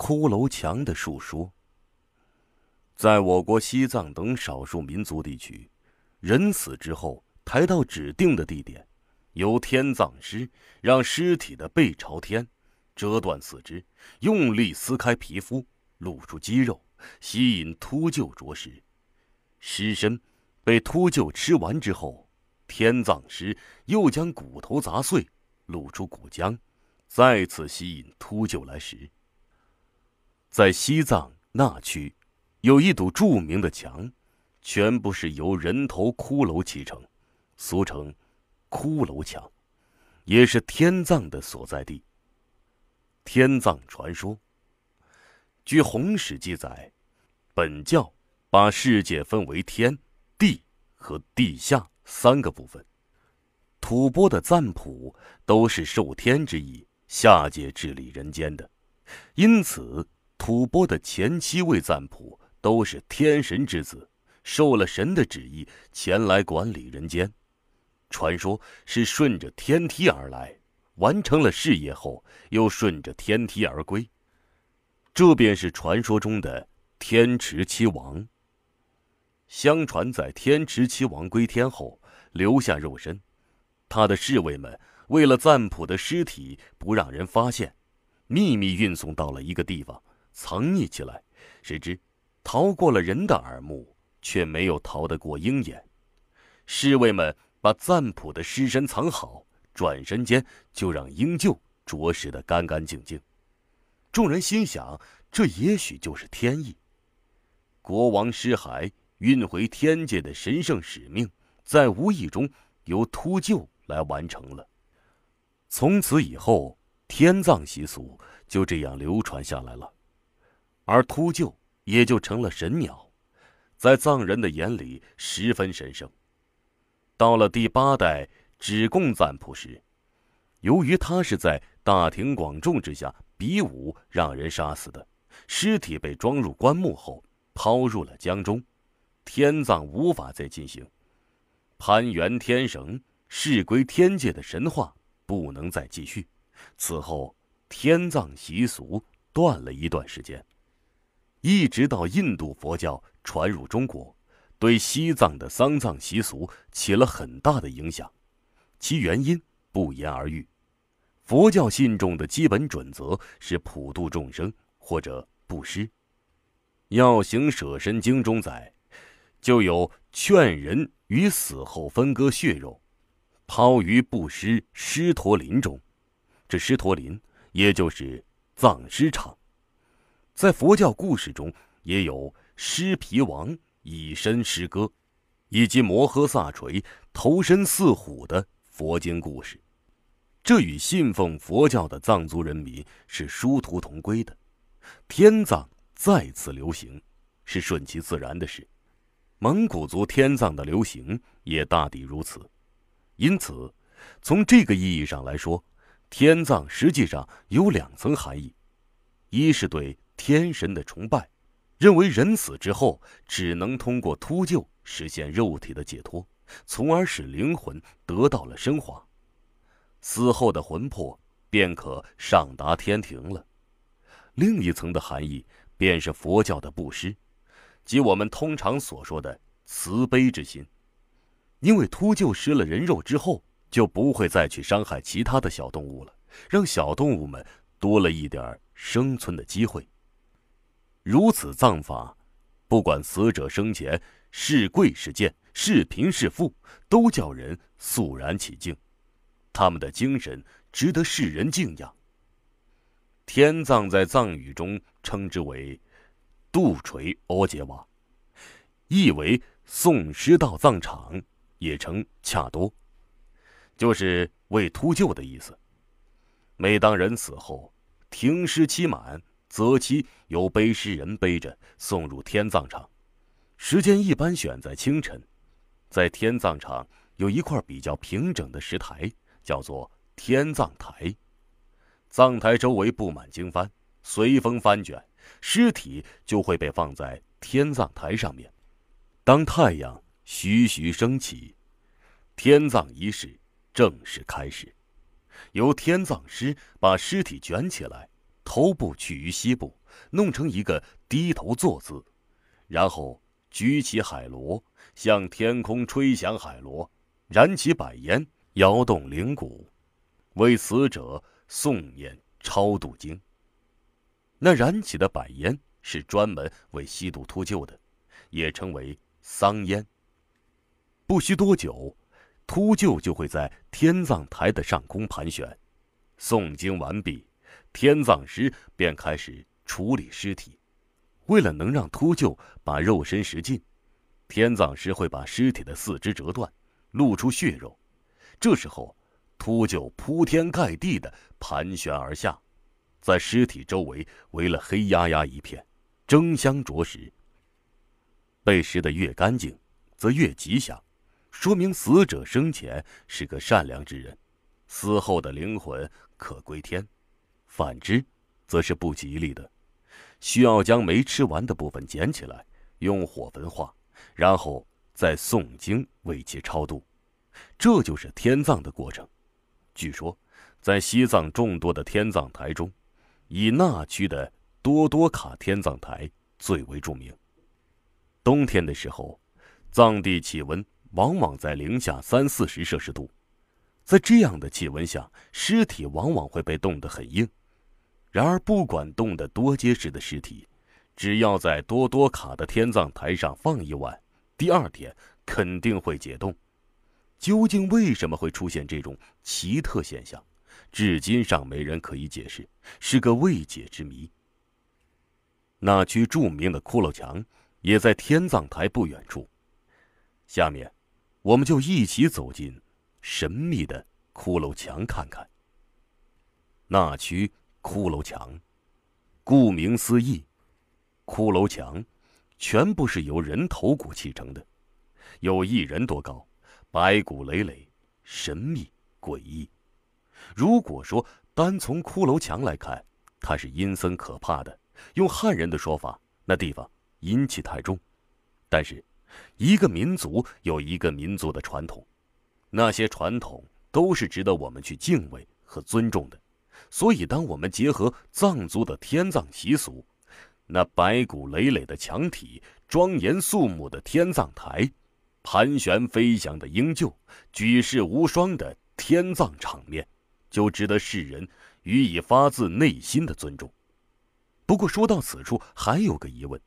骷髅墙的述说。在我国西藏等少数民族地区，人死之后抬到指定的地点，由天葬师让尸体的背朝天，折断四肢，用力撕开皮肤，露出肌肉，吸引秃鹫啄食。尸身被秃鹫吃完之后，天葬师又将骨头砸碎，露出骨浆，再次吸引秃鹫来食。在西藏那区。有一堵著名的墙，全部是由人头骷髅砌成，俗称“骷髅墙”，也是天葬的所在地。天葬传说，据《红史》记载，本教把世界分为天、地和地下三个部分，吐蕃的赞普都是受天之意下界治理人间的，因此吐蕃的前七位赞普。都是天神之子，受了神的旨意前来管理人间。传说是顺着天梯而来，完成了事业后又顺着天梯而归。这便是传说中的天池七王。相传在天池七王归天后留下肉身，他的侍卫们为了赞普的尸体不让人发现，秘密运送到了一个地方藏匿起来。谁知。逃过了人的耳目，却没有逃得过鹰眼。侍卫们把赞普的尸身藏好，转身间就让鹰鹫啄食得干干净净。众人心想，这也许就是天意。国王尸骸运回天界的神圣使命，在无意中由秃鹫来完成了。从此以后，天葬习俗就这样流传下来了，而秃鹫。也就成了神鸟，在藏人的眼里十分神圣。到了第八代只供赞普时，由于他是在大庭广众之下比武让人杀死的，尸体被装入棺木后抛入了江中，天葬无法再进行。攀援天绳，事归天界的神话不能再继续，此后天葬习俗断了一段时间。一直到印度佛教传入中国，对西藏的丧葬习俗起了很大的影响。其原因不言而喻。佛教信众的基本准则是普度众生或者布施。《药行舍身经》中载，就有劝人于死后分割血肉，抛于布施狮驼林中。这狮驼林也就是葬尸场。在佛教故事中，也有尸皮王以身施歌，以及摩诃萨锤投身似虎的佛经故事。这与信奉佛教的藏族人民是殊途同归的。天葬再次流行，是顺其自然的事。蒙古族天葬的流行也大抵如此。因此，从这个意义上来说，天葬实际上有两层含义：一是对。天神的崇拜，认为人死之后只能通过秃鹫实现肉体的解脱，从而使灵魂得到了升华，死后的魂魄便可上达天庭了。另一层的含义便是佛教的布施，即我们通常所说的慈悲之心。因为秃鹫吃了人肉之后，就不会再去伤害其他的小动物了，让小动物们多了一点生存的机会。如此葬法，不管死者生前是贵是贱、是贫是富，都叫人肃然起敬。他们的精神值得世人敬仰。天葬在藏语中称之为“杜锤欧杰瓦”，意为送尸到葬场，也称恰多，就是为秃鹫的意思。每当人死后，停尸期满。择期由背尸人背着送入天葬场，时间一般选在清晨。在天葬场有一块比较平整的石台，叫做天葬台。葬台周围布满经幡，随风翻卷，尸体就会被放在天葬台上面。当太阳徐徐升起，天葬仪式正式开始，由天葬师把尸体卷起来。头部取于膝部，弄成一个低头坐姿，然后举起海螺，向天空吹响海螺，燃起百烟，摇动铃鼓，为死者诵念超度经。那燃起的百烟是专门为吸毒秃鹫的，也称为桑烟。不需多久，秃鹫就会在天葬台的上空盘旋。诵经完毕，天葬师便开始处理尸体。为了能让秃鹫把肉身食尽，天葬师会把尸体的四肢折断，露出血肉。这时候，秃鹫铺天盖地的盘旋而下，在尸体周围围了黑压压一片，争相啄食。被食得越干净，则越吉祥，说明死者生前是个善良之人，死后的灵魂。可归天，反之，则是不吉利的，需要将没吃完的部分捡起来，用火焚化，然后再诵经为其超度，这就是天葬的过程。据说，在西藏众多的天葬台中，以那曲的多多卡天葬台最为著名。冬天的时候，藏地气温往往在零下三四十摄氏度。在这样的气温下，尸体往往会被冻得很硬。然而，不管冻得多结实的尸体，只要在多多卡的天葬台上放一晚，第二天肯定会解冻。究竟为什么会出现这种奇特现象，至今尚没人可以解释，是个未解之谜。那区著名的骷髅墙也在天葬台不远处。下面，我们就一起走进。神秘的骷髅墙，看看。那区骷髅墙，顾名思义，骷髅墙全部是由人头骨砌成的，有一人多高，白骨累累，神秘诡异。如果说单从骷髅墙来看，它是阴森可怕的，用汉人的说法，那地方阴气太重。但是，一个民族有一个民族的传统。那些传统都是值得我们去敬畏和尊重的，所以当我们结合藏族的天葬习俗，那白骨累累的墙体、庄严肃穆的天葬台、盘旋飞翔的鹰鹫、举世无双的天葬场面，就值得世人予以发自内心的尊重。不过说到此处，还有个疑问，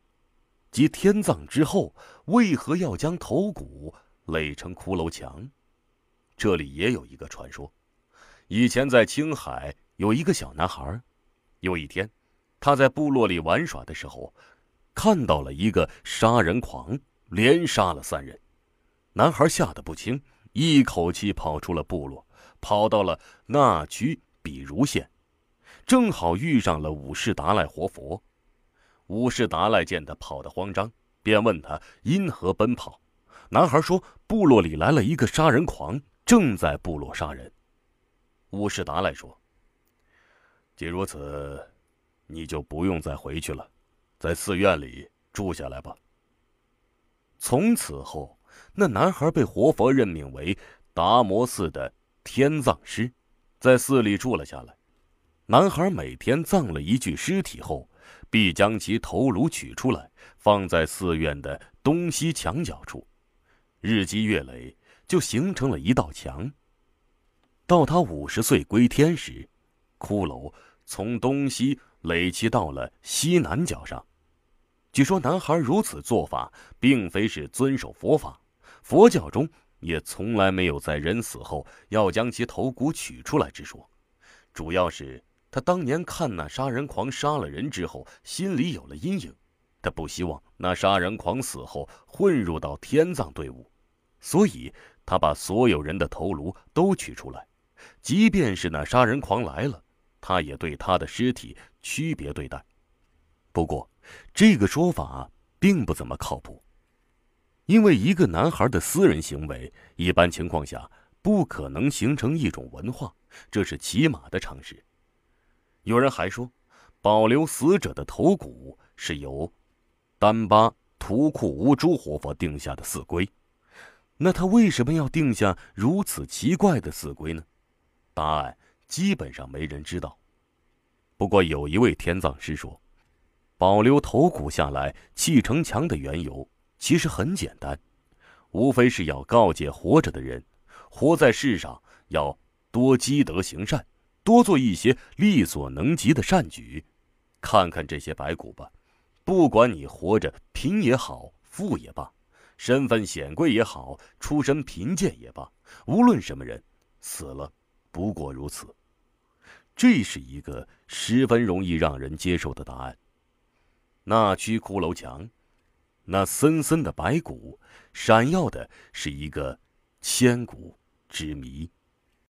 即天葬之后为何要将头骨垒成骷髅墙？这里也有一个传说，以前在青海有一个小男孩，有一天，他在部落里玩耍的时候，看到了一个杀人狂，连杀了三人。男孩吓得不轻，一口气跑出了部落，跑到了那曲比如县，正好遇上了五世达赖活佛。五世达赖见他跑得慌张，便问他因何奔跑。男孩说：“部落里来了一个杀人狂。”正在部落杀人。乌世达来说：“既如此，你就不用再回去了，在寺院里住下来吧。”从此后，那男孩被活佛任命为达摩寺的天葬师，在寺里住了下来。男孩每天葬了一具尸体后，必将其头颅取出来，放在寺院的东西墙角处。日积月累。就形成了一道墙。到他五十岁归天时，骷髅从东西垒砌到了西南角上。据说男孩如此做法，并非是遵守佛法，佛教中也从来没有在人死后要将其头骨取出来之说。主要是他当年看那杀人狂杀了人之后，心里有了阴影，他不希望那杀人狂死后混入到天葬队伍，所以。他把所有人的头颅都取出来，即便是那杀人狂来了，他也对他的尸体区别对待。不过，这个说法并不怎么靠谱，因为一个男孩的私人行为，一般情况下不可能形成一种文化，这是起码的常识。有人还说，保留死者的头骨是由丹巴图库乌珠活佛定下的寺规。那他为什么要定下如此奇怪的死规呢？答案基本上没人知道。不过有一位天葬师说，保留头骨下来砌城墙的缘由，其实很简单，无非是要告诫活着的人，活在世上要多积德行善，多做一些力所能及的善举。看看这些白骨吧，不管你活着贫也好，富也罢，身份显贵也好，出身贫贱也罢，无论什么人，死了不过如此。这是一个十分容易让人接受的答案。那区骷髅墙，那森森的白骨，闪耀的是一个千古之谜。